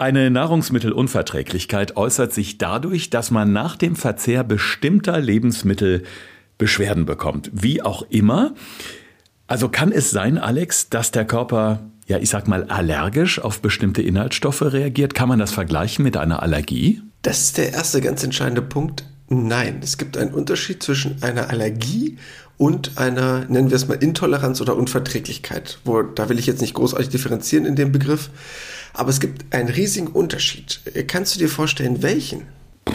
Eine Nahrungsmittelunverträglichkeit äußert sich dadurch, dass man nach dem Verzehr bestimmter Lebensmittel Beschwerden bekommt. Wie auch immer. Also kann es sein, Alex, dass der Körper, ja, ich sag mal, allergisch auf bestimmte Inhaltsstoffe reagiert? Kann man das vergleichen mit einer Allergie? Das ist der erste ganz entscheidende Punkt. Nein, es gibt einen Unterschied zwischen einer Allergie und einer, nennen wir es mal, Intoleranz oder Unverträglichkeit. Wo, da will ich jetzt nicht großartig differenzieren in dem Begriff. Aber es gibt einen riesigen Unterschied. Kannst du dir vorstellen, welchen?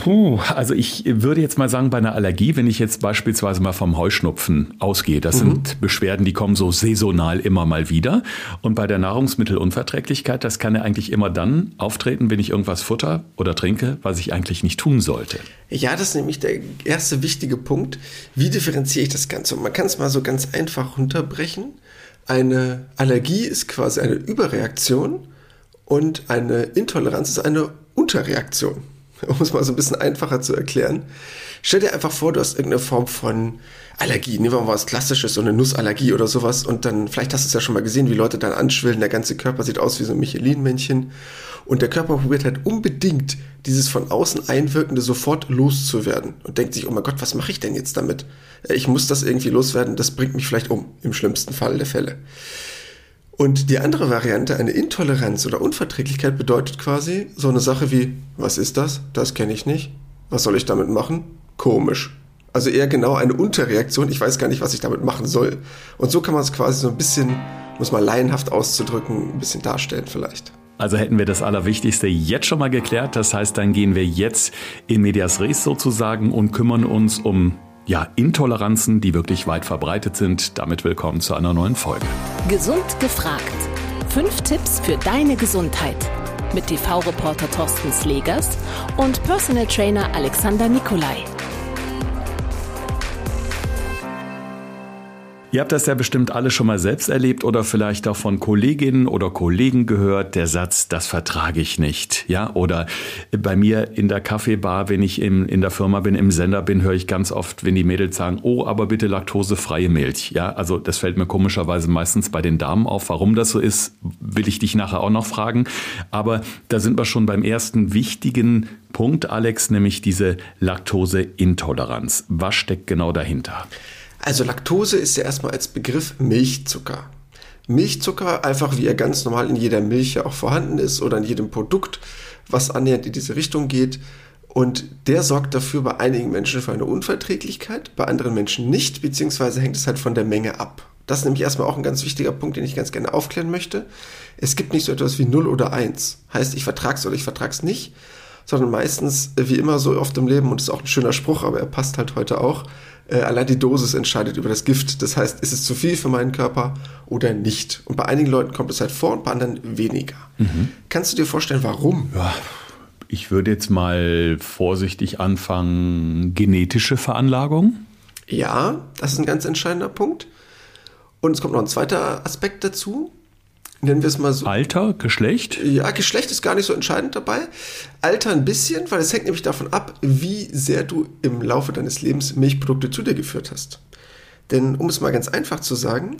Puh, also ich würde jetzt mal sagen, bei einer Allergie, wenn ich jetzt beispielsweise mal vom Heuschnupfen ausgehe, das mhm. sind Beschwerden, die kommen so saisonal immer mal wieder. Und bei der Nahrungsmittelunverträglichkeit, das kann ja eigentlich immer dann auftreten, wenn ich irgendwas futter oder trinke, was ich eigentlich nicht tun sollte. Ja, das ist nämlich der erste wichtige Punkt. Wie differenziere ich das Ganze? Und man kann es mal so ganz einfach runterbrechen. Eine Allergie ist quasi eine Überreaktion und eine Intoleranz ist eine Unterreaktion. Um es mal so ein bisschen einfacher zu erklären. Stell dir einfach vor, du hast irgendeine Form von Allergie. Nehmen wir mal was Klassisches, so eine Nussallergie oder sowas. Und dann, vielleicht hast du es ja schon mal gesehen, wie Leute dann anschwillen. Der ganze Körper sieht aus wie so ein Michelin-Männchen. Und der Körper probiert halt unbedingt, dieses von außen Einwirkende sofort loszuwerden. Und denkt sich, oh mein Gott, was mache ich denn jetzt damit? Ich muss das irgendwie loswerden, das bringt mich vielleicht um, im schlimmsten Fall der Fälle. Und die andere Variante, eine Intoleranz oder Unverträglichkeit, bedeutet quasi so eine Sache wie, was ist das? Das kenne ich nicht. Was soll ich damit machen? Komisch. Also eher genau eine Unterreaktion, ich weiß gar nicht, was ich damit machen soll. Und so kann man es quasi so ein bisschen, muss man laienhaft auszudrücken, ein bisschen darstellen vielleicht. Also hätten wir das Allerwichtigste jetzt schon mal geklärt. Das heißt, dann gehen wir jetzt in Medias Res sozusagen und kümmern uns um ja, Intoleranzen, die wirklich weit verbreitet sind. Damit willkommen zu einer neuen Folge. Gesund gefragt. Fünf Tipps für deine Gesundheit. Mit TV-Reporter Thorsten Slegers und Personal Trainer Alexander Nikolai. Ihr habt das ja bestimmt alle schon mal selbst erlebt oder vielleicht auch von Kolleginnen oder Kollegen gehört, der Satz, das vertrage ich nicht. Ja, oder bei mir in der Kaffeebar, wenn ich im, in der Firma bin, im Sender bin, höre ich ganz oft, wenn die Mädels sagen, oh, aber bitte laktosefreie Milch. Ja, also das fällt mir komischerweise meistens bei den Damen auf. Warum das so ist, will ich dich nachher auch noch fragen. Aber da sind wir schon beim ersten wichtigen Punkt, Alex, nämlich diese Laktoseintoleranz. Was steckt genau dahinter? Also Laktose ist ja erstmal als Begriff Milchzucker. Milchzucker, einfach wie er ganz normal in jeder Milch ja auch vorhanden ist oder in jedem Produkt, was annähernd in diese Richtung geht. Und der sorgt dafür bei einigen Menschen für eine Unverträglichkeit, bei anderen Menschen nicht, beziehungsweise hängt es halt von der Menge ab. Das ist nämlich erstmal auch ein ganz wichtiger Punkt, den ich ganz gerne aufklären möchte. Es gibt nicht so etwas wie 0 oder 1. Heißt, ich vertrag's oder ich vertrag's nicht, sondern meistens, wie immer so oft im Leben, und das ist auch ein schöner Spruch, aber er passt halt heute auch, äh, allein die Dosis entscheidet über das Gift. Das heißt, ist es zu viel für meinen Körper oder nicht? Und bei einigen Leuten kommt es halt vor und bei anderen weniger. Mhm. Kannst du dir vorstellen, warum? Ja, ich würde jetzt mal vorsichtig anfangen, genetische Veranlagung. Ja, das ist ein ganz entscheidender Punkt. Und es kommt noch ein zweiter Aspekt dazu nennen wir es mal so. Alter, Geschlecht? Ja, Geschlecht ist gar nicht so entscheidend dabei. Alter ein bisschen, weil es hängt nämlich davon ab, wie sehr du im Laufe deines Lebens Milchprodukte zu dir geführt hast. Denn um es mal ganz einfach zu sagen,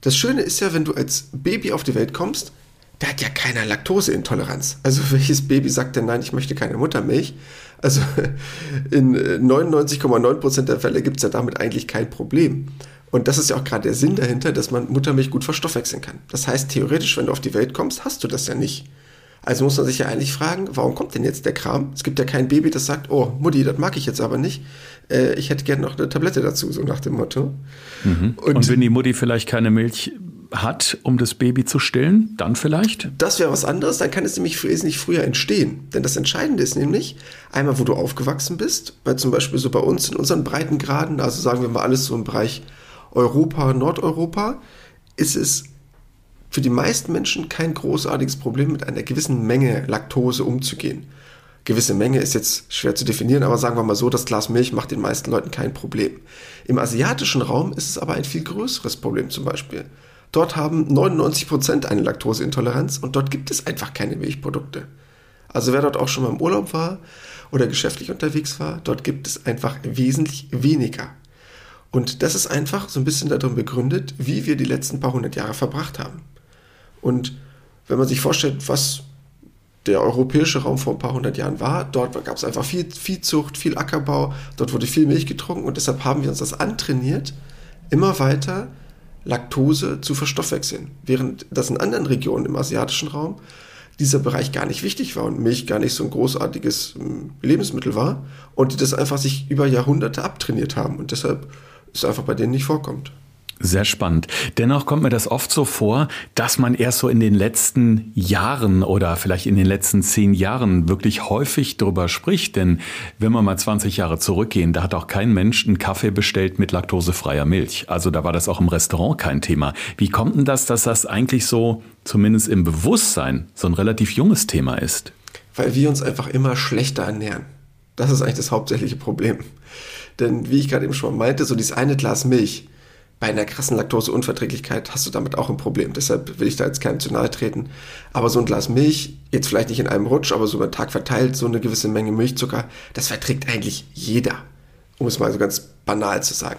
das Schöne ist ja, wenn du als Baby auf die Welt kommst, da hat ja keiner Laktoseintoleranz. Also welches Baby sagt denn nein, ich möchte keine Muttermilch? Also in 99,9% der Fälle gibt es ja damit eigentlich kein Problem. Und das ist ja auch gerade der Sinn dahinter, dass man Muttermilch gut verstoffwechseln kann. Das heißt, theoretisch, wenn du auf die Welt kommst, hast du das ja nicht. Also muss man sich ja eigentlich fragen, warum kommt denn jetzt der Kram? Es gibt ja kein Baby, das sagt, oh, Mutti, das mag ich jetzt aber nicht. Äh, ich hätte gerne noch eine Tablette dazu, so nach dem Motto. Mhm. Und, Und wenn die Mutti vielleicht keine Milch hat, um das Baby zu stillen, dann vielleicht? Das wäre was anderes, dann kann es nämlich wesentlich früher entstehen. Denn das Entscheidende ist nämlich, einmal, wo du aufgewachsen bist, weil zum Beispiel so bei uns in unseren Breitengraden, also sagen wir mal alles so im Bereich Europa, Nordeuropa, ist es für die meisten Menschen kein großartiges Problem, mit einer gewissen Menge Laktose umzugehen. Gewisse Menge ist jetzt schwer zu definieren, aber sagen wir mal so, das Glas Milch macht den meisten Leuten kein Problem. Im asiatischen Raum ist es aber ein viel größeres Problem zum Beispiel. Dort haben 99 Prozent eine Laktoseintoleranz und dort gibt es einfach keine Milchprodukte. Also wer dort auch schon mal im Urlaub war oder geschäftlich unterwegs war, dort gibt es einfach wesentlich weniger. Und das ist einfach so ein bisschen darin begründet, wie wir die letzten paar hundert Jahre verbracht haben. Und wenn man sich vorstellt, was der europäische Raum vor ein paar hundert Jahren war. Dort gab es einfach viel Viehzucht, viel Ackerbau, dort wurde viel Milch getrunken und deshalb haben wir uns das antrainiert, immer weiter Laktose zu verstoffwechseln. Während das in anderen Regionen im asiatischen Raum dieser Bereich gar nicht wichtig war und Milch gar nicht so ein großartiges ähm, Lebensmittel war und die das einfach sich über Jahrhunderte abtrainiert haben und deshalb es einfach bei denen nicht vorkommt. Sehr spannend. Dennoch kommt mir das oft so vor, dass man erst so in den letzten Jahren oder vielleicht in den letzten zehn Jahren wirklich häufig drüber spricht. Denn wenn wir mal 20 Jahre zurückgehen, da hat auch kein Mensch einen Kaffee bestellt mit laktosefreier Milch. Also da war das auch im Restaurant kein Thema. Wie kommt denn das, dass das eigentlich so, zumindest im Bewusstsein, so ein relativ junges Thema ist? Weil wir uns einfach immer schlechter ernähren. Das ist eigentlich das hauptsächliche Problem. Denn wie ich gerade eben schon meinte, so dieses eine Glas Milch, bei einer krassen Laktoseunverträglichkeit hast du damit auch ein Problem. Deshalb will ich da jetzt keinem zu nahe treten. Aber so ein Glas Milch, jetzt vielleicht nicht in einem Rutsch, aber so über den Tag verteilt, so eine gewisse Menge Milchzucker, das verträgt eigentlich jeder. Um es mal so ganz banal zu sagen.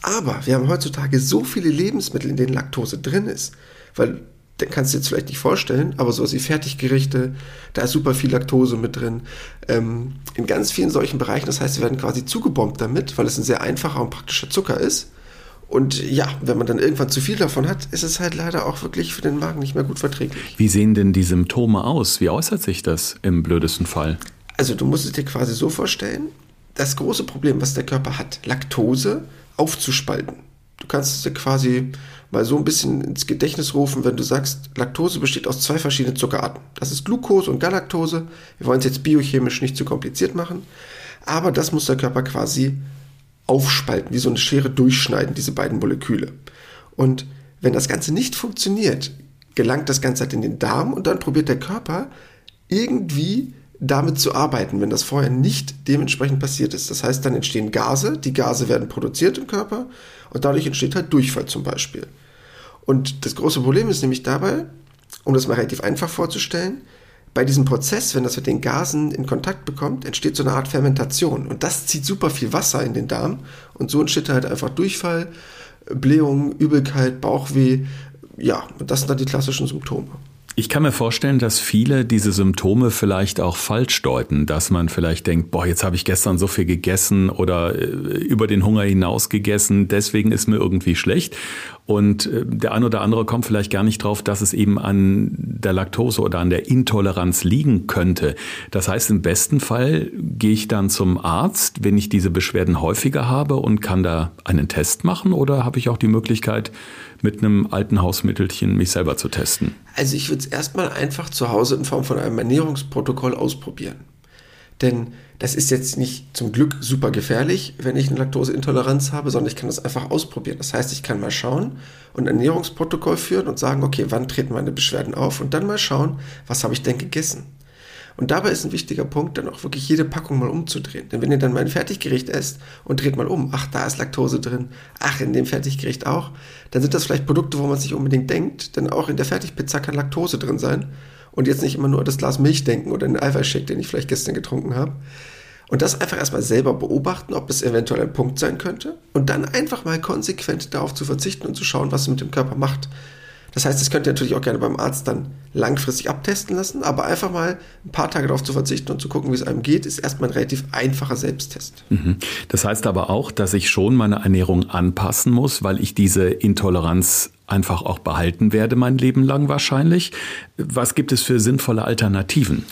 Aber wir haben heutzutage so viele Lebensmittel, in denen Laktose drin ist, weil kannst du dir jetzt vielleicht nicht vorstellen, aber sowas wie Fertiggerichte, da ist super viel Laktose mit drin. Ähm, in ganz vielen solchen Bereichen, das heißt, wir werden quasi zugebombt damit, weil es ein sehr einfacher und praktischer Zucker ist. Und ja, wenn man dann irgendwann zu viel davon hat, ist es halt leider auch wirklich für den Magen nicht mehr gut verträglich. Wie sehen denn die Symptome aus? Wie äußert sich das im blödesten Fall? Also du musst es dir quasi so vorstellen, das große Problem, was der Körper hat, Laktose aufzuspalten. Du kannst es dir quasi mal so ein bisschen ins Gedächtnis rufen, wenn du sagst, Laktose besteht aus zwei verschiedenen Zuckerarten. Das ist Glucose und Galaktose. Wir wollen es jetzt biochemisch nicht zu kompliziert machen, aber das muss der Körper quasi aufspalten, wie so eine Schere durchschneiden, diese beiden Moleküle. Und wenn das Ganze nicht funktioniert, gelangt das Ganze halt in den Darm und dann probiert der Körper irgendwie damit zu arbeiten, wenn das vorher nicht dementsprechend passiert ist. Das heißt, dann entstehen Gase, die Gase werden produziert im Körper und dadurch entsteht halt Durchfall zum Beispiel. Und das große Problem ist nämlich dabei, um das mal relativ einfach vorzustellen, bei diesem Prozess, wenn das mit den Gasen in Kontakt bekommt, entsteht so eine Art Fermentation. Und das zieht super viel Wasser in den Darm. Und so entsteht halt einfach Durchfall, Blähung, Übelkeit, Bauchweh. Ja, und das sind dann die klassischen Symptome. Ich kann mir vorstellen, dass viele diese Symptome vielleicht auch falsch deuten, dass man vielleicht denkt, boah, jetzt habe ich gestern so viel gegessen oder äh, über den Hunger hinaus gegessen, deswegen ist mir irgendwie schlecht. Und äh, der ein oder andere kommt vielleicht gar nicht drauf, dass es eben an der Laktose oder an der Intoleranz liegen könnte. Das heißt, im besten Fall gehe ich dann zum Arzt, wenn ich diese Beschwerden häufiger habe und kann da einen Test machen oder habe ich auch die Möglichkeit, mit einem alten Hausmittelchen mich selber zu testen? Also ich würde es erstmal einfach zu Hause in Form von einem Ernährungsprotokoll ausprobieren. Denn das ist jetzt nicht zum Glück super gefährlich, wenn ich eine Laktoseintoleranz habe, sondern ich kann das einfach ausprobieren. Das heißt, ich kann mal schauen und ein Ernährungsprotokoll führen und sagen, okay, wann treten meine Beschwerden auf und dann mal schauen, was habe ich denn gegessen. Und dabei ist ein wichtiger Punkt, dann auch wirklich jede Packung mal umzudrehen. Denn wenn ihr dann mal ein Fertiggericht esst und dreht mal um, ach, da ist Laktose drin, ach, in dem Fertiggericht auch, dann sind das vielleicht Produkte, wo man sich unbedingt denkt, denn auch in der Fertigpizza kann Laktose drin sein. Und jetzt nicht immer nur das Glas Milch denken oder den Eiweißshake, den ich vielleicht gestern getrunken habe. Und das einfach erstmal selber beobachten, ob es eventuell ein Punkt sein könnte. Und dann einfach mal konsequent darauf zu verzichten und zu schauen, was es mit dem Körper macht. Das heißt, das könnt ihr natürlich auch gerne beim Arzt dann langfristig abtesten lassen, aber einfach mal ein paar Tage darauf zu verzichten und zu gucken, wie es einem geht, ist erstmal ein relativ einfacher Selbsttest. Mhm. Das heißt aber auch, dass ich schon meine Ernährung anpassen muss, weil ich diese Intoleranz einfach auch behalten werde mein Leben lang wahrscheinlich. Was gibt es für sinnvolle Alternativen?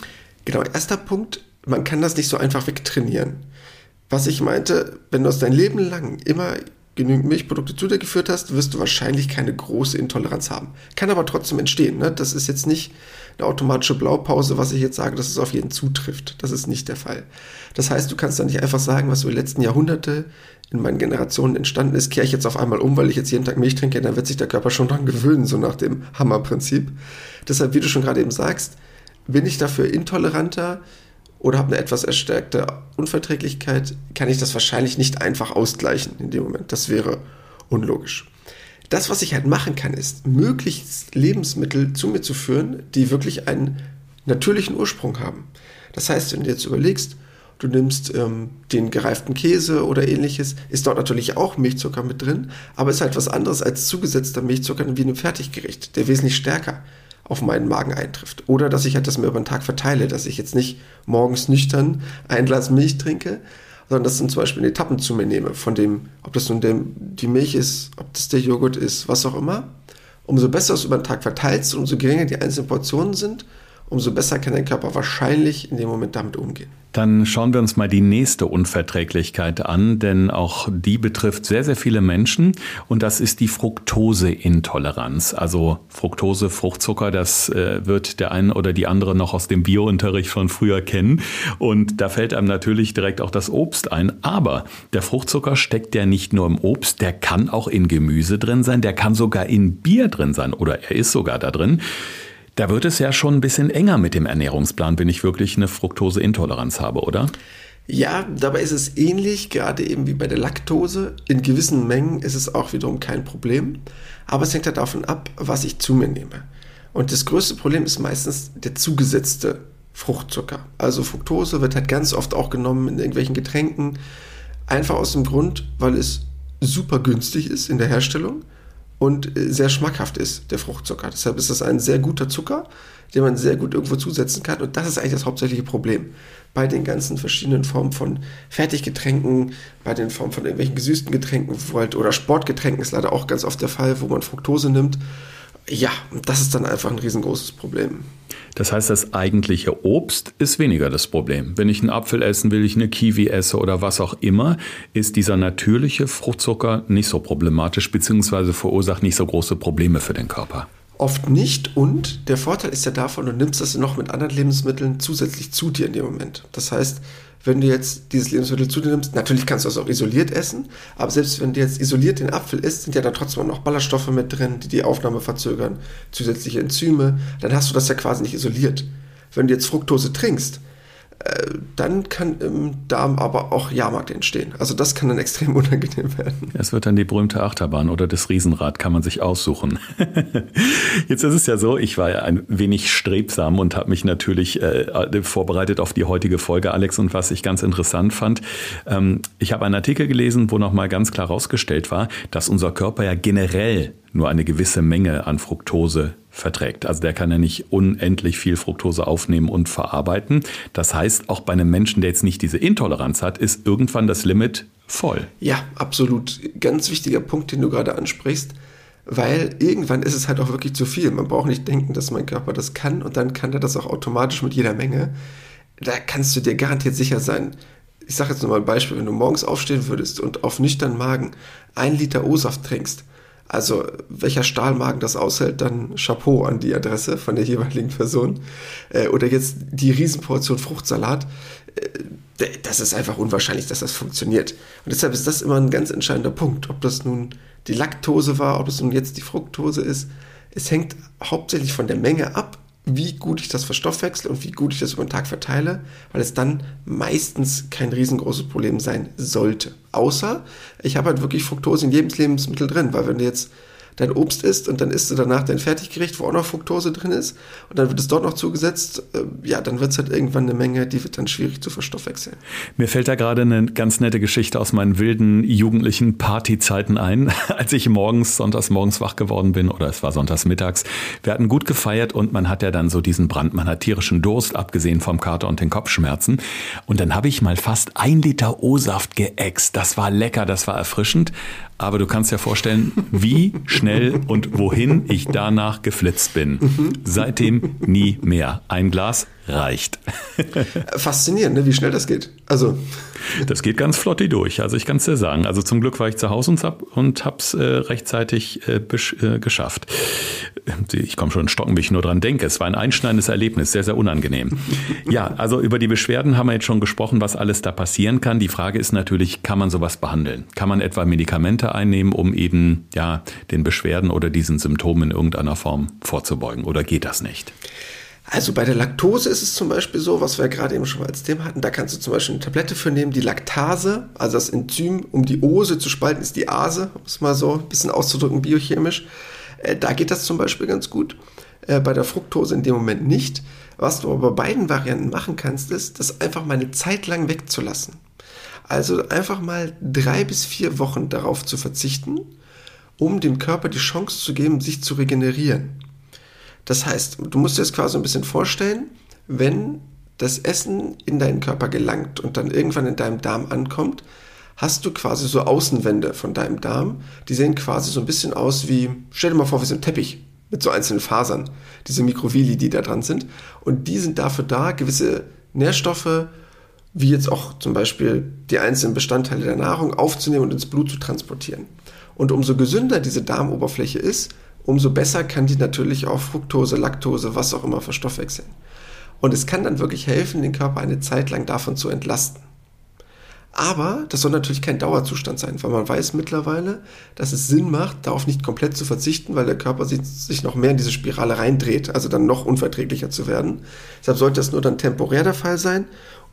Genau, erster Punkt, man kann das nicht so einfach wegtrainieren. Was ich meinte, wenn du es dein Leben lang immer genügend Milchprodukte zu dir geführt hast, wirst du wahrscheinlich keine große Intoleranz haben. Kann aber trotzdem entstehen. Ne? Das ist jetzt nicht eine automatische Blaupause, was ich jetzt sage, dass es auf jeden zutrifft. Das ist nicht der Fall. Das heißt, du kannst dann nicht einfach sagen, was über die letzten Jahrhunderte in meinen Generationen entstanden ist, kehre ich jetzt auf einmal um, weil ich jetzt jeden Tag Milch trinke, dann wird sich der Körper schon dran gewöhnen, so nach dem Hammerprinzip. Deshalb, wie du schon gerade eben sagst, bin ich dafür intoleranter, oder habe eine etwas erstärkte Unverträglichkeit, kann ich das wahrscheinlich nicht einfach ausgleichen in dem Moment. Das wäre unlogisch. Das, was ich halt machen kann, ist, möglichst Lebensmittel zu mir zu führen, die wirklich einen natürlichen Ursprung haben. Das heißt, wenn du jetzt überlegst, du nimmst ähm, den gereiften Käse oder ähnliches, ist dort natürlich auch Milchzucker mit drin, aber ist halt was anderes als zugesetzter Milchzucker wie in einem Fertiggericht, der wesentlich stärker auf meinen Magen eintrifft. Oder dass ich halt das mir über den Tag verteile, dass ich jetzt nicht morgens nüchtern ein Glas Milch trinke, sondern das dann zum Beispiel in Etappen zu mir nehme, von dem, ob das nun dem, die Milch ist, ob das der Joghurt ist, was auch immer. Umso besser es über den Tag verteilst und umso geringer die einzelnen Portionen sind, umso besser kann dein Körper wahrscheinlich in dem Moment damit umgehen. Dann schauen wir uns mal die nächste Unverträglichkeit an, denn auch die betrifft sehr, sehr viele Menschen und das ist die Fructoseintoleranz. Also Fructose, Fruchtzucker, das äh, wird der eine oder die andere noch aus dem Biounterricht von früher kennen und da fällt einem natürlich direkt auch das Obst ein. Aber der Fruchtzucker steckt ja nicht nur im Obst, der kann auch in Gemüse drin sein, der kann sogar in Bier drin sein oder er ist sogar da drin. Da wird es ja schon ein bisschen enger mit dem Ernährungsplan, wenn ich wirklich eine Fructoseintoleranz habe, oder? Ja, dabei ist es ähnlich, gerade eben wie bei der Laktose. In gewissen Mengen ist es auch wiederum kein Problem. Aber es hängt halt davon ab, was ich zu mir nehme. Und das größte Problem ist meistens der zugesetzte Fruchtzucker. Also Fructose wird halt ganz oft auch genommen in irgendwelchen Getränken. Einfach aus dem Grund, weil es super günstig ist in der Herstellung und äh, sehr schmackhaft ist, der Fruchtzucker. Deshalb ist das ein sehr guter Zucker, den man sehr gut irgendwo zusetzen kann. Und das ist eigentlich das hauptsächliche Problem. Bei den ganzen verschiedenen Formen von Fertiggetränken, bei den Formen von irgendwelchen gesüßten Getränken halt, oder Sportgetränken ist leider auch ganz oft der Fall, wo man Fructose nimmt. Ja, das ist dann einfach ein riesengroßes Problem. Das heißt, das eigentliche Obst ist weniger das Problem. Wenn ich einen Apfel essen will, ich eine Kiwi esse oder was auch immer, ist dieser natürliche Fruchtzucker nicht so problematisch bzw. verursacht nicht so große Probleme für den Körper. Oft nicht und der Vorteil ist ja davon, du nimmst das noch mit anderen Lebensmitteln zusätzlich zu dir in dem Moment. Das heißt, wenn du jetzt dieses Lebensmittel zu dir nimmst, natürlich kannst du es auch isoliert essen, aber selbst wenn du jetzt isoliert den Apfel isst, sind ja da trotzdem noch Ballaststoffe mit drin, die die Aufnahme verzögern, zusätzliche Enzyme, dann hast du das ja quasi nicht isoliert. Wenn du jetzt Fructose trinkst, dann kann im Darm aber auch Jahrmarkt entstehen. Also das kann dann extrem unangenehm werden. Es wird dann die berühmte Achterbahn oder das Riesenrad kann man sich aussuchen. Jetzt ist es ja so, ich war ja ein wenig strebsam und habe mich natürlich äh, vorbereitet auf die heutige Folge, Alex. Und was ich ganz interessant fand, ähm, ich habe einen Artikel gelesen, wo nochmal ganz klar herausgestellt war, dass unser Körper ja generell nur eine gewisse Menge an Fructose verträgt. Also der kann ja nicht unendlich viel Fructose aufnehmen und verarbeiten. Das heißt, auch bei einem Menschen, der jetzt nicht diese Intoleranz hat, ist irgendwann das Limit voll. Ja, absolut. Ganz wichtiger Punkt, den du gerade ansprichst, weil irgendwann ist es halt auch wirklich zu viel. Man braucht nicht denken, dass mein Körper das kann und dann kann er das auch automatisch mit jeder Menge. Da kannst du dir garantiert sicher sein. Ich sage jetzt nur mal ein Beispiel, wenn du morgens aufstehen würdest und auf nüchternen Magen ein Liter O-Saft trinkst, also welcher Stahlmagen das aushält, dann Chapeau an die Adresse von der jeweiligen Person. Äh, oder jetzt die Riesenportion Fruchtsalat. Äh, das ist einfach unwahrscheinlich, dass das funktioniert. Und deshalb ist das immer ein ganz entscheidender Punkt. Ob das nun die Laktose war, ob es nun jetzt die Fructose ist. Es hängt hauptsächlich von der Menge ab, wie gut ich das verstoffwechsel und wie gut ich das über den Tag verteile, weil es dann meistens kein riesengroßes Problem sein sollte. Außer ich habe halt wirklich Fructose in jedem Lebensmittel drin, weil wenn du jetzt dein Obst isst und dann isst du danach dein Fertiggericht, wo auch noch Fructose drin ist und dann wird es dort noch zugesetzt, äh, ja, dann wird es halt irgendwann eine Menge, die wird dann schwierig zu verstoffwechseln. Mir fällt da gerade eine ganz nette Geschichte aus meinen wilden jugendlichen Partyzeiten ein, als ich morgens, sonntags morgens wach geworden bin oder es war sonntags mittags. Wir hatten gut gefeiert und man hat ja dann so diesen Brand, man hat tierischen Durst, abgesehen vom Kater und den Kopfschmerzen. Und dann habe ich mal fast ein Liter O-Saft geäxt. Das war lecker, das war erfrischend. Aber du kannst dir vorstellen, wie schnell und wohin ich danach geflitzt bin. Seitdem nie mehr. Ein Glas reicht. Faszinierend, ne? wie schnell das geht. Also. Das geht ganz flott durch, also ich kann es dir sagen. Also zum Glück war ich zu Hause und, hab, und hab's äh, rechtzeitig äh, äh, geschafft. Ich komme schon in Stocken, wie ich nur dran denke. Es war ein einschneidendes Erlebnis, sehr, sehr unangenehm. Ja, also über die Beschwerden haben wir jetzt schon gesprochen, was alles da passieren kann. Die Frage ist natürlich, kann man sowas behandeln? Kann man etwa Medikamente einnehmen, um eben ja, den Beschwerden oder diesen Symptomen in irgendeiner Form vorzubeugen? Oder geht das nicht? Also bei der Laktose ist es zum Beispiel so, was wir gerade eben schon mal als Thema hatten, da kannst du zum Beispiel eine Tablette für nehmen, die Laktase, also das Enzym, um die Ose zu spalten, ist die Ase, um es mal so ein bisschen auszudrücken, biochemisch. Äh, da geht das zum Beispiel ganz gut. Äh, bei der Fructose in dem Moment nicht. Was du aber bei beiden Varianten machen kannst, ist, das einfach mal eine Zeit lang wegzulassen. Also einfach mal drei bis vier Wochen darauf zu verzichten, um dem Körper die Chance zu geben, sich zu regenerieren. Das heißt, du musst dir das quasi ein bisschen vorstellen, wenn das Essen in deinen Körper gelangt und dann irgendwann in deinem Darm ankommt, hast du quasi so Außenwände von deinem Darm. Die sehen quasi so ein bisschen aus wie, stell dir mal vor, wie so ein Teppich mit so einzelnen Fasern, diese Mikrovilli, die da dran sind. Und die sind dafür da, gewisse Nährstoffe, wie jetzt auch zum Beispiel die einzelnen Bestandteile der Nahrung, aufzunehmen und ins Blut zu transportieren. Und umso gesünder diese Darmoberfläche ist, umso besser kann die natürlich auch Fructose, Laktose, was auch immer verstoffwechseln. Und es kann dann wirklich helfen, den Körper eine Zeit lang davon zu entlasten. Aber das soll natürlich kein Dauerzustand sein, weil man weiß mittlerweile, dass es Sinn macht, darauf nicht komplett zu verzichten, weil der Körper sich noch mehr in diese Spirale reindreht, also dann noch unverträglicher zu werden. Deshalb sollte das nur dann temporär der Fall sein,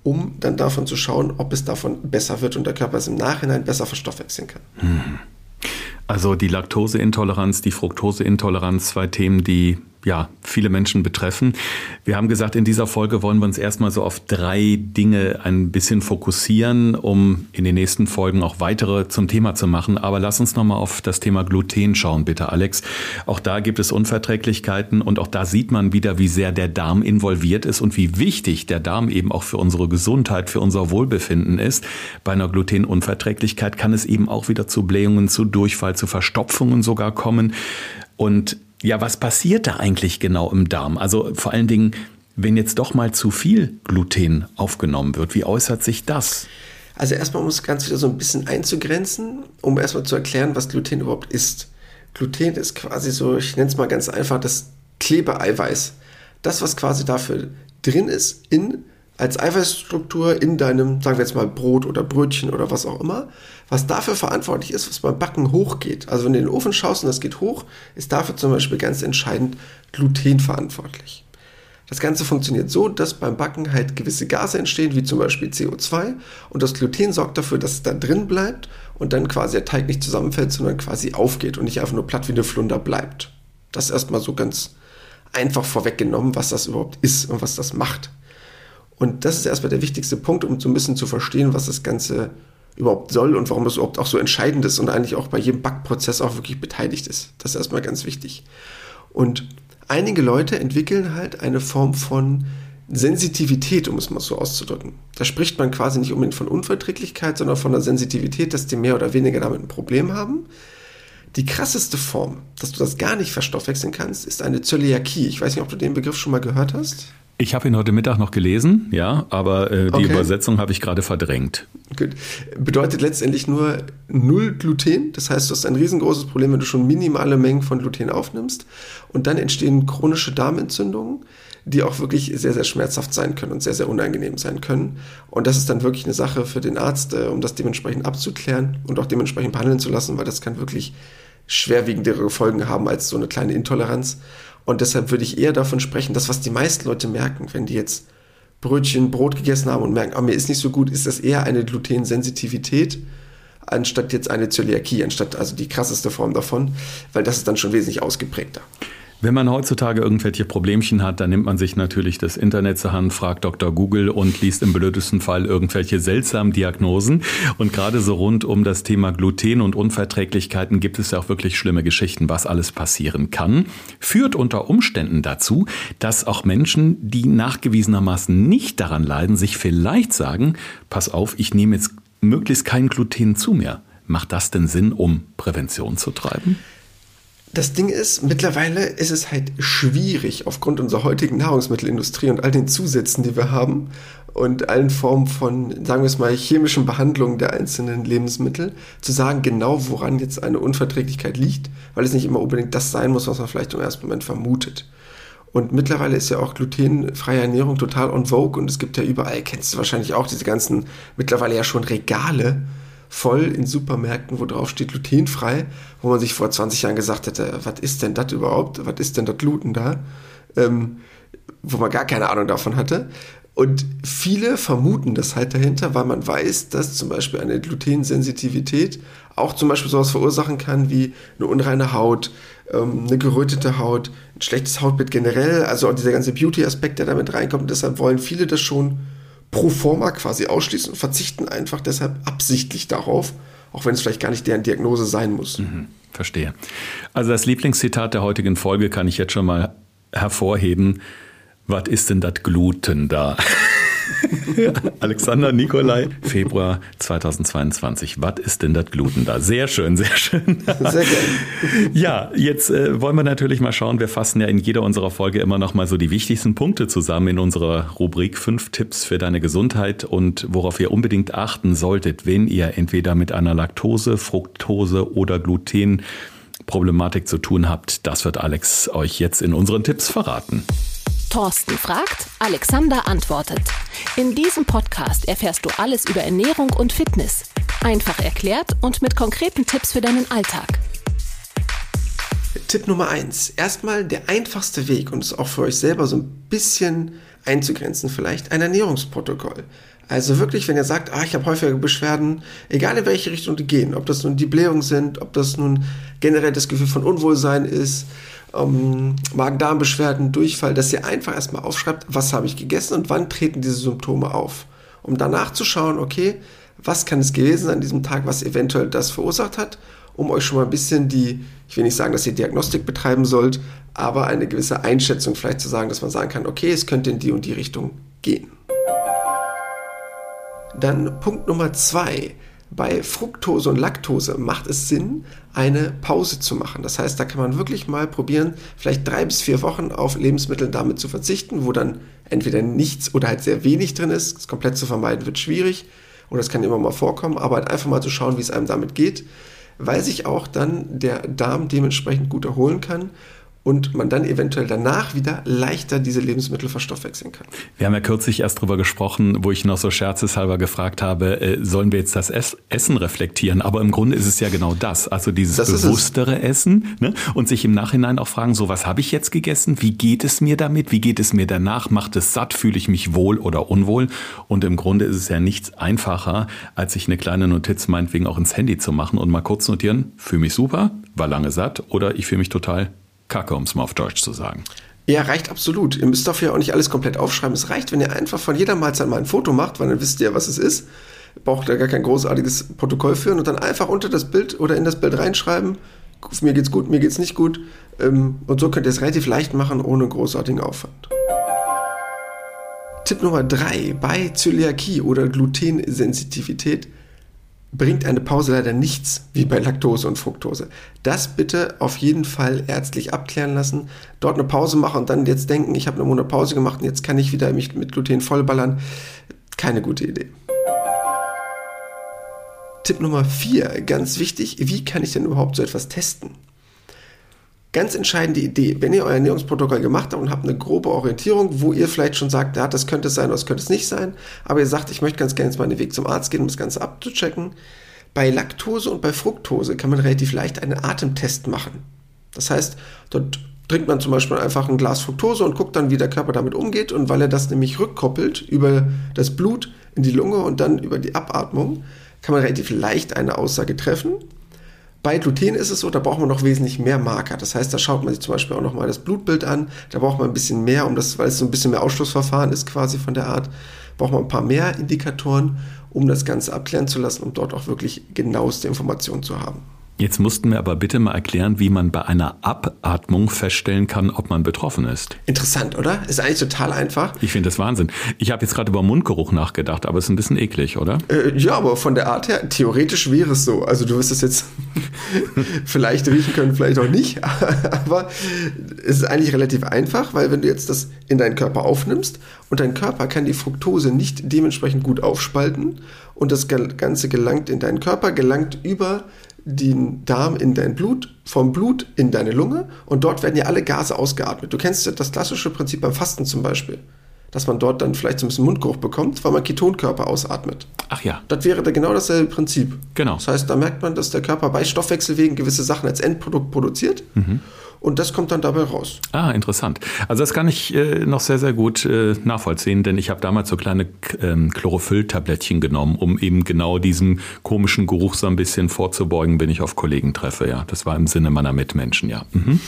um dann davon zu schauen, ob es davon besser wird und der Körper es im Nachhinein besser verstoffwechseln kann. Hm. Also die Laktoseintoleranz, die Fructoseintoleranz, zwei Themen, die ja, viele Menschen betreffen. Wir haben gesagt, in dieser Folge wollen wir uns erstmal so auf drei Dinge ein bisschen fokussieren, um in den nächsten Folgen auch weitere zum Thema zu machen. Aber lass uns nochmal auf das Thema Gluten schauen, bitte, Alex. Auch da gibt es Unverträglichkeiten und auch da sieht man wieder, wie sehr der Darm involviert ist und wie wichtig der Darm eben auch für unsere Gesundheit, für unser Wohlbefinden ist. Bei einer Glutenunverträglichkeit kann es eben auch wieder zu Blähungen, zu Durchfall, zu Verstopfungen sogar kommen. Und ja, was passiert da eigentlich genau im Darm? Also vor allen Dingen, wenn jetzt doch mal zu viel Gluten aufgenommen wird, wie äußert sich das? Also erstmal muss ganz wieder so ein bisschen einzugrenzen, um erstmal zu erklären, was Gluten überhaupt ist. Gluten ist quasi so, ich nenne es mal ganz einfach, das Klebeeiweiß. Das, was quasi dafür drin ist, in als Eiweißstruktur in deinem, sagen wir jetzt mal Brot oder Brötchen oder was auch immer, was dafür verantwortlich ist, was beim Backen hochgeht. Also wenn du in den Ofen schaust und das geht hoch, ist dafür zum Beispiel ganz entscheidend Gluten verantwortlich. Das Ganze funktioniert so, dass beim Backen halt gewisse Gase entstehen, wie zum Beispiel CO2, und das Gluten sorgt dafür, dass es da drin bleibt und dann quasi der Teig nicht zusammenfällt, sondern quasi aufgeht und nicht einfach nur platt wie eine Flunder bleibt. Das ist erstmal so ganz einfach vorweggenommen, was das überhaupt ist und was das macht. Und das ist erstmal der wichtigste Punkt, um so ein bisschen zu verstehen, was das Ganze überhaupt soll und warum es überhaupt auch so entscheidend ist und eigentlich auch bei jedem Backprozess auch wirklich beteiligt ist. Das ist erstmal ganz wichtig. Und einige Leute entwickeln halt eine Form von Sensitivität, um es mal so auszudrücken. Da spricht man quasi nicht unbedingt von Unverträglichkeit, sondern von der Sensitivität, dass die mehr oder weniger damit ein Problem haben. Die krasseste Form, dass du das gar nicht verstoffwechseln kannst, ist eine Zöliakie. Ich weiß nicht, ob du den Begriff schon mal gehört hast. Ich habe ihn heute Mittag noch gelesen, ja, aber äh, die okay. Übersetzung habe ich gerade verdrängt. Gut. Bedeutet letztendlich nur null Gluten. Das heißt, du hast ein riesengroßes Problem, wenn du schon minimale Mengen von Gluten aufnimmst. Und dann entstehen chronische Darmentzündungen, die auch wirklich sehr, sehr schmerzhaft sein können und sehr, sehr unangenehm sein können. Und das ist dann wirklich eine Sache für den Arzt, äh, um das dementsprechend abzuklären und auch dementsprechend behandeln zu lassen, weil das kann wirklich schwerwiegendere Folgen haben als so eine kleine Intoleranz. Und deshalb würde ich eher davon sprechen, das, was die meisten Leute merken, wenn die jetzt Brötchen, Brot gegessen haben und merken, oh, mir ist nicht so gut, ist das eher eine Glutensensitivität, anstatt jetzt eine Zöliakie, anstatt also die krasseste Form davon, weil das ist dann schon wesentlich ausgeprägter. Wenn man heutzutage irgendwelche Problemchen hat, dann nimmt man sich natürlich das Internet zur Hand, fragt Dr. Google und liest im blödesten Fall irgendwelche seltsamen Diagnosen. Und gerade so rund um das Thema Gluten und Unverträglichkeiten gibt es ja auch wirklich schlimme Geschichten, was alles passieren kann. Führt unter Umständen dazu, dass auch Menschen, die nachgewiesenermaßen nicht daran leiden, sich vielleicht sagen, pass auf, ich nehme jetzt möglichst kein Gluten zu mir. Macht das denn Sinn, um Prävention zu treiben? Das Ding ist, mittlerweile ist es halt schwierig, aufgrund unserer heutigen Nahrungsmittelindustrie und all den Zusätzen, die wir haben und allen Formen von, sagen wir es mal, chemischen Behandlungen der einzelnen Lebensmittel, zu sagen genau, woran jetzt eine Unverträglichkeit liegt, weil es nicht immer unbedingt das sein muss, was man vielleicht im ersten Moment vermutet. Und mittlerweile ist ja auch glutenfreie Ernährung total on vogue und es gibt ja überall, kennst du wahrscheinlich auch diese ganzen, mittlerweile ja schon Regale, voll in Supermärkten, wo drauf steht glutenfrei, wo man sich vor 20 Jahren gesagt hätte, was ist denn das überhaupt? Was ist denn das Gluten da? Ähm, wo man gar keine Ahnung davon hatte. Und viele vermuten das halt dahinter, weil man weiß, dass zum Beispiel eine Glutensensitivität auch zum Beispiel sowas verursachen kann wie eine unreine Haut, ähm, eine gerötete Haut, ein schlechtes Hautbild generell, also auch dieser ganze Beauty-Aspekt, der damit reinkommt. Und deshalb wollen viele das schon pro forma quasi ausschließen und verzichten einfach deshalb absichtlich darauf, auch wenn es vielleicht gar nicht deren Diagnose sein muss. Mhm, verstehe. Also das Lieblingszitat der heutigen Folge kann ich jetzt schon mal hervorheben, was ist denn das Gluten da? Alexander Nikolai, Februar 2022. Was ist denn das Gluten da? Sehr schön, sehr schön. Sehr gerne. Ja, jetzt äh, wollen wir natürlich mal schauen. Wir fassen ja in jeder unserer Folge immer noch mal so die wichtigsten Punkte zusammen in unserer Rubrik fünf Tipps für deine Gesundheit und worauf ihr unbedingt achten solltet, wenn ihr entweder mit einer Laktose, Fructose oder Gluten Problematik zu tun habt. Das wird Alex euch jetzt in unseren Tipps verraten. Thorsten fragt, Alexander antwortet. In diesem Podcast erfährst du alles über Ernährung und Fitness. Einfach erklärt und mit konkreten Tipps für deinen Alltag. Tipp Nummer eins: Erstmal der einfachste Weg und es auch für euch selber so ein bisschen einzugrenzen, vielleicht ein Ernährungsprotokoll. Also wirklich, wenn ihr sagt, ah, ich habe häufiger Beschwerden, egal in welche Richtung die gehen, ob das nun die Blähungen sind, ob das nun generell das Gefühl von Unwohlsein ist, ähm, Magen-Darm-Beschwerden, Durchfall, dass ihr einfach erstmal aufschreibt, was habe ich gegessen und wann treten diese Symptome auf. Um danach zu schauen, okay, was kann es gewesen sein an diesem Tag, was eventuell das verursacht hat, um euch schon mal ein bisschen die, ich will nicht sagen, dass ihr Diagnostik betreiben sollt, aber eine gewisse Einschätzung vielleicht zu sagen, dass man sagen kann, okay, es könnte in die und die Richtung gehen. Dann Punkt Nummer zwei. Bei Fructose und Laktose macht es Sinn, eine Pause zu machen. Das heißt, da kann man wirklich mal probieren, vielleicht drei bis vier Wochen auf Lebensmittel damit zu verzichten, wo dann entweder nichts oder halt sehr wenig drin ist. Das komplett zu vermeiden wird schwierig oder das kann immer mal vorkommen, aber halt einfach mal zu schauen, wie es einem damit geht, weil sich auch dann der Darm dementsprechend gut erholen kann und man dann eventuell danach wieder leichter diese Lebensmittel verstoffwechseln kann. Wir haben ja kürzlich erst drüber gesprochen, wo ich noch so scherzeshalber gefragt habe, äh, sollen wir jetzt das Essen reflektieren? Aber im Grunde ist es ja genau das, also dieses das bewusstere Essen ne? und sich im Nachhinein auch fragen, so was habe ich jetzt gegessen? Wie geht es mir damit? Wie geht es mir danach? Macht es satt? Fühle ich mich wohl oder unwohl? Und im Grunde ist es ja nichts einfacher, als sich eine kleine Notiz meinetwegen auch ins Handy zu machen und mal kurz notieren, fühle mich super, war lange satt oder ich fühle mich total Kacke, um es mal auf Deutsch zu sagen. Ja, reicht absolut. Ihr müsst dafür auch nicht alles komplett aufschreiben. Es reicht, wenn ihr einfach von jeder Mahlzeit mal ein Foto macht, weil dann wisst ihr, was es ist. Braucht ihr gar kein großartiges Protokoll führen und dann einfach unter das Bild oder in das Bild reinschreiben. Mir geht's gut, mir geht's nicht gut. Ähm, und so könnt ihr es relativ leicht machen, ohne großartigen Aufwand. Tipp Nummer drei: Bei Zöliakie oder Glutensensitivität bringt eine Pause leider nichts, wie bei Laktose und Fructose. Das bitte auf jeden Fall ärztlich abklären lassen. Dort eine Pause machen und dann jetzt denken, ich habe eine Monat Pause gemacht und jetzt kann ich wieder mich mit Gluten vollballern. Keine gute Idee. Tipp Nummer 4, ganz wichtig, wie kann ich denn überhaupt so etwas testen? Ganz entscheidende Idee, wenn ihr euer Ernährungsprotokoll gemacht habt und habt eine grobe Orientierung, wo ihr vielleicht schon sagt, ja, das könnte es sein das könnte es nicht sein, aber ihr sagt, ich möchte ganz gerne jetzt mal den Weg zum Arzt gehen, um das Ganze abzuchecken. Bei Laktose und bei Fructose kann man relativ leicht einen Atemtest machen. Das heißt, dort trinkt man zum Beispiel einfach ein Glas Fructose und guckt dann, wie der Körper damit umgeht. Und weil er das nämlich rückkoppelt über das Blut in die Lunge und dann über die Abatmung, kann man relativ leicht eine Aussage treffen. Bei Gluten ist es so, da braucht man noch wesentlich mehr Marker. Das heißt, da schaut man sich zum Beispiel auch nochmal das Blutbild an. Da braucht man ein bisschen mehr, um das, weil es so ein bisschen mehr Ausschlussverfahren ist quasi von der Art, braucht man ein paar mehr Indikatoren, um das Ganze abklären zu lassen, um dort auch wirklich genaueste Informationen zu haben. Jetzt mussten wir aber bitte mal erklären, wie man bei einer Abatmung feststellen kann, ob man betroffen ist. Interessant, oder? Ist eigentlich total einfach. Ich finde das Wahnsinn. Ich habe jetzt gerade über Mundgeruch nachgedacht, aber es ist ein bisschen eklig, oder? Äh, ja, aber von der Art her, theoretisch wäre es so. Also du wirst es jetzt vielleicht riechen können, vielleicht auch nicht. aber es ist eigentlich relativ einfach, weil wenn du jetzt das in deinen Körper aufnimmst und dein Körper kann die Fructose nicht dementsprechend gut aufspalten und das Ganze gelangt in deinen Körper, gelangt über den Darm in dein Blut, vom Blut in deine Lunge und dort werden ja alle Gase ausgeatmet. Du kennst das klassische Prinzip beim Fasten zum Beispiel, dass man dort dann vielleicht so ein bisschen Mundgeruch bekommt, weil man Ketonkörper ausatmet. Ach ja. Das wäre da genau dasselbe Prinzip. Genau. Das heißt, da merkt man, dass der Körper bei Stoffwechselwegen gewisse Sachen als Endprodukt produziert. Mhm und das kommt dann dabei raus. Ah, interessant. Also das kann ich äh, noch sehr, sehr gut äh, nachvollziehen, denn ich habe damals so kleine ähm, Chlorophyll-Tablettchen genommen, um eben genau diesem komischen Geruch so ein bisschen vorzubeugen, wenn ich auf Kollegen treffe. Ja, das war im Sinne meiner Mitmenschen, ja. Mhm.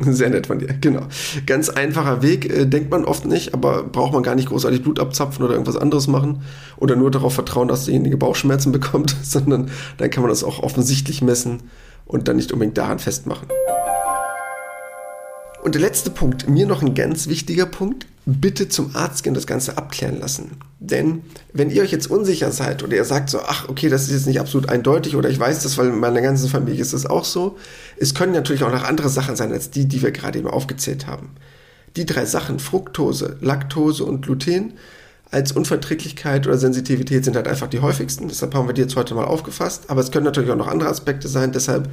Sehr nett von dir, genau. Ganz einfacher Weg, äh, denkt man oft nicht, aber braucht man gar nicht großartig Blut abzapfen oder irgendwas anderes machen oder nur darauf vertrauen, dass derjenige Bauchschmerzen bekommt, sondern dann kann man das auch offensichtlich messen und dann nicht unbedingt daran festmachen. Und der letzte Punkt, mir noch ein ganz wichtiger Punkt, bitte zum Arzt gehen und das Ganze abklären lassen. Denn wenn ihr euch jetzt unsicher seid oder ihr sagt so, ach, okay, das ist jetzt nicht absolut eindeutig oder ich weiß das, weil in meiner ganzen Familie ist es auch so, es können natürlich auch noch andere Sachen sein als die, die wir gerade eben aufgezählt haben. Die drei Sachen, Fructose, Laktose und Gluten, als Unverträglichkeit oder Sensitivität sind halt einfach die häufigsten. Deshalb haben wir die jetzt heute mal aufgefasst. Aber es können natürlich auch noch andere Aspekte sein. Deshalb,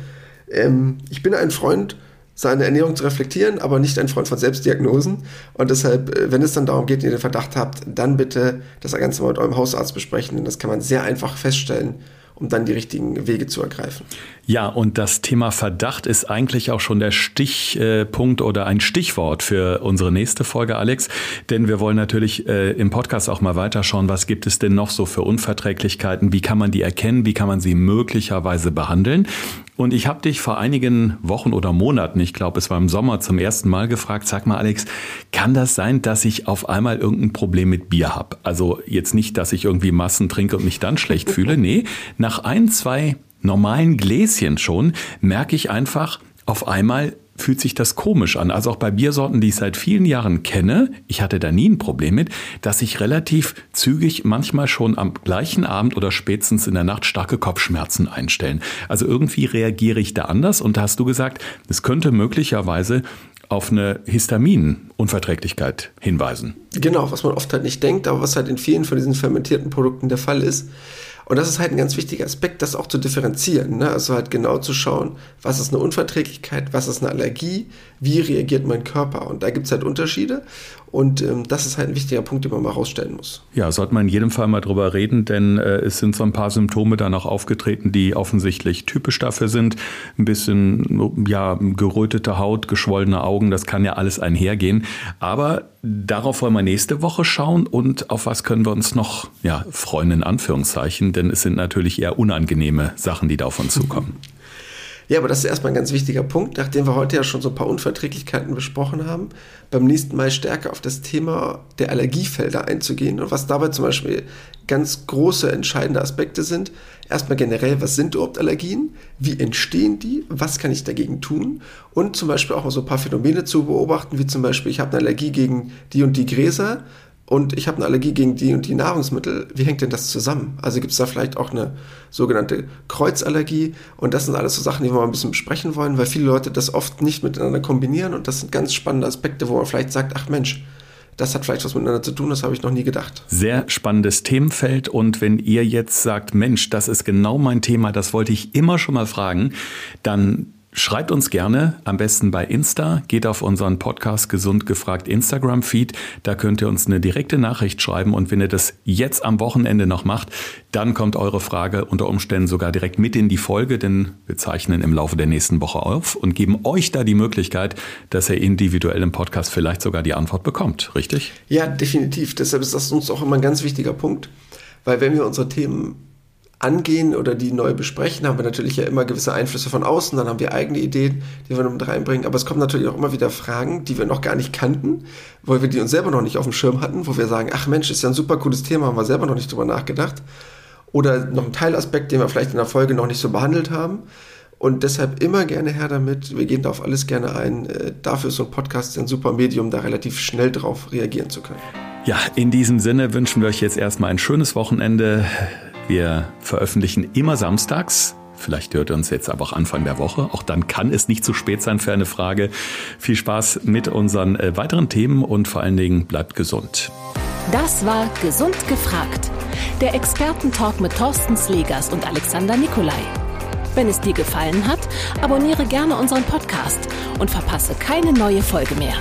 ähm, ich bin ein Freund seine Ernährung zu reflektieren, aber nicht ein Freund von Selbstdiagnosen. Und deshalb, äh, wenn es dann darum geht, ihr den Verdacht habt, dann bitte das Ganze mal mit eurem Hausarzt besprechen, denn das kann man sehr einfach feststellen um dann die richtigen Wege zu ergreifen. Ja, und das Thema Verdacht ist eigentlich auch schon der Stichpunkt oder ein Stichwort für unsere nächste Folge, Alex. Denn wir wollen natürlich äh, im Podcast auch mal weiterschauen, was gibt es denn noch so für Unverträglichkeiten, wie kann man die erkennen, wie kann man sie möglicherweise behandeln. Und ich habe dich vor einigen Wochen oder Monaten, ich glaube es war im Sommer zum ersten Mal gefragt, sag mal Alex, kann das sein, dass ich auf einmal irgendein Problem mit Bier habe? Also jetzt nicht, dass ich irgendwie Massen trinke und mich dann schlecht fühle. Nee, nach ein, zwei normalen Gläschen schon merke ich einfach, auf einmal fühlt sich das komisch an. Also auch bei Biersorten, die ich seit vielen Jahren kenne, ich hatte da nie ein Problem mit, dass sich relativ zügig manchmal schon am gleichen Abend oder spätestens in der Nacht starke Kopfschmerzen einstellen. Also irgendwie reagiere ich da anders und da hast du gesagt, es könnte möglicherweise auf eine Histaminunverträglichkeit hinweisen. Genau, was man oft halt nicht denkt, aber was halt in vielen von diesen fermentierten Produkten der Fall ist. Und das ist halt ein ganz wichtiger Aspekt, das auch zu differenzieren. Ne? Also halt genau zu schauen, was ist eine Unverträglichkeit, was ist eine Allergie, wie reagiert mein Körper. Und da gibt es halt Unterschiede. Und ähm, das ist halt ein wichtiger Punkt, den man mal rausstellen muss. Ja, sollte man in jedem Fall mal drüber reden, denn äh, es sind so ein paar Symptome dann auch aufgetreten, die offensichtlich typisch dafür sind. Ein bisschen, ja, gerötete Haut, geschwollene Augen, das kann ja alles einhergehen. Aber darauf wollen wir nächste Woche schauen und auf was können wir uns noch, ja, freuen in Anführungszeichen, denn es sind natürlich eher unangenehme Sachen, die da auf uns zukommen. Ja, aber das ist erstmal ein ganz wichtiger Punkt, nachdem wir heute ja schon so ein paar Unverträglichkeiten besprochen haben, beim nächsten Mal stärker auf das Thema der Allergiefelder einzugehen und was dabei zum Beispiel ganz große entscheidende Aspekte sind. Erstmal generell, was sind überhaupt Allergien? Wie entstehen die? Was kann ich dagegen tun? Und zum Beispiel auch mal so ein paar Phänomene zu beobachten, wie zum Beispiel, ich habe eine Allergie gegen die und die Gräser und ich habe eine Allergie gegen die und die Nahrungsmittel, wie hängt denn das zusammen? Also gibt es da vielleicht auch eine sogenannte Kreuzallergie? Und das sind alles so Sachen, die wir mal ein bisschen besprechen wollen, weil viele Leute das oft nicht miteinander kombinieren und das sind ganz spannende Aspekte, wo man vielleicht sagt, ach Mensch, das hat vielleicht was miteinander zu tun, das habe ich noch nie gedacht. Sehr spannendes Themenfeld und wenn ihr jetzt sagt, Mensch, das ist genau mein Thema, das wollte ich immer schon mal fragen, dann Schreibt uns gerne, am besten bei Insta, geht auf unseren Podcast Gesund gefragt Instagram-Feed, da könnt ihr uns eine direkte Nachricht schreiben. Und wenn ihr das jetzt am Wochenende noch macht, dann kommt eure Frage unter Umständen sogar direkt mit in die Folge, denn wir zeichnen im Laufe der nächsten Woche auf und geben euch da die Möglichkeit, dass ihr individuell im Podcast vielleicht sogar die Antwort bekommt, richtig? Ja, definitiv. Deshalb ist das uns auch immer ein ganz wichtiger Punkt, weil wenn wir unsere Themen angehen oder die neu besprechen, haben wir natürlich ja immer gewisse Einflüsse von außen, dann haben wir eigene Ideen, die wir mit reinbringen, aber es kommen natürlich auch immer wieder Fragen, die wir noch gar nicht kannten, weil wir die uns selber noch nicht auf dem Schirm hatten, wo wir sagen, ach Mensch, ist ja ein super cooles Thema, haben wir selber noch nicht drüber nachgedacht. Oder noch ein Teilaspekt, den wir vielleicht in der Folge noch nicht so behandelt haben. Und deshalb immer gerne her damit. Wir gehen da auf alles gerne ein. Äh, dafür ist so ein Podcast ein super Medium, da relativ schnell drauf reagieren zu können. Ja, in diesem Sinne wünschen wir euch jetzt erstmal ein schönes Wochenende. Wir veröffentlichen immer samstags. Vielleicht hört ihr uns jetzt aber auch Anfang der Woche. Auch dann kann es nicht zu spät sein für eine Frage. Viel Spaß mit unseren äh, weiteren Themen und vor allen Dingen bleibt gesund. Das war Gesund gefragt. Der Expertentalk mit Thorsten Slegers und Alexander Nikolai. Wenn es dir gefallen hat, abonniere gerne unseren Podcast und verpasse keine neue Folge mehr.